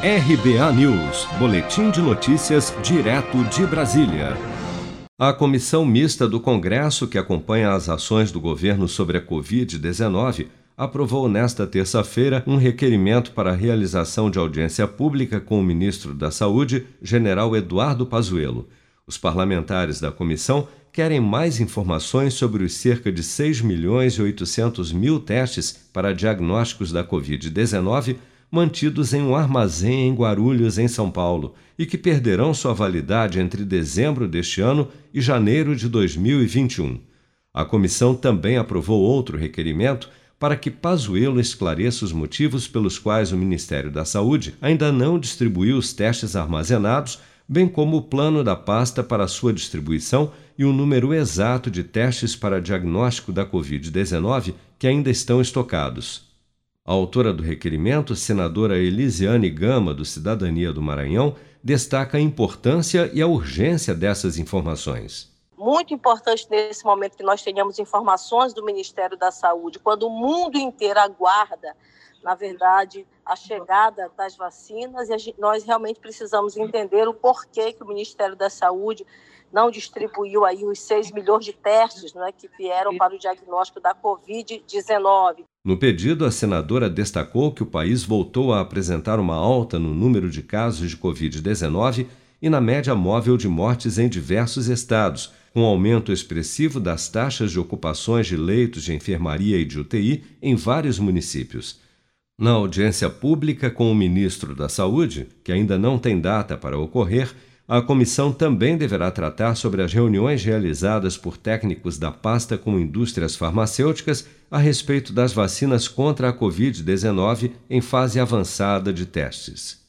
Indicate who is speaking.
Speaker 1: RBA News, Boletim de Notícias, direto de Brasília. A comissão mista do Congresso, que acompanha as ações do governo sobre a Covid-19, aprovou nesta terça-feira um requerimento para a realização de audiência pública com o ministro da Saúde, general Eduardo Pazuello. Os parlamentares da comissão querem mais informações sobre os cerca de 6 milhões e 800 mil testes para diagnósticos da Covid-19 mantidos em um armazém em Guarulhos, em São Paulo, e que perderão sua validade entre dezembro deste ano e janeiro de 2021. A comissão também aprovou outro requerimento para que Pazuello esclareça os motivos pelos quais o Ministério da Saúde ainda não distribuiu os testes armazenados, bem como o plano da pasta para sua distribuição e o número exato de testes para diagnóstico da Covid-19 que ainda estão estocados. A autora do requerimento, senadora Elisiane Gama, do Cidadania do Maranhão, destaca a importância e a urgência dessas informações.
Speaker 2: Muito importante nesse momento que nós tenhamos informações do Ministério da Saúde, quando o mundo inteiro aguarda, na verdade, a chegada das vacinas, e nós realmente precisamos entender o porquê que o Ministério da Saúde não distribuiu aí os 6 milhões de testes né, que vieram para o diagnóstico da Covid-19.
Speaker 1: No pedido, a senadora destacou que o país voltou a apresentar uma alta no número de casos de Covid-19 e na média móvel de mortes em diversos estados, com aumento expressivo das taxas de ocupações de leitos de enfermaria e de UTI em vários municípios. Na audiência pública com o ministro da Saúde, que ainda não tem data para ocorrer, a comissão também deverá tratar sobre as reuniões realizadas por técnicos da pasta com indústrias farmacêuticas a respeito das vacinas contra a Covid-19 em fase avançada de testes.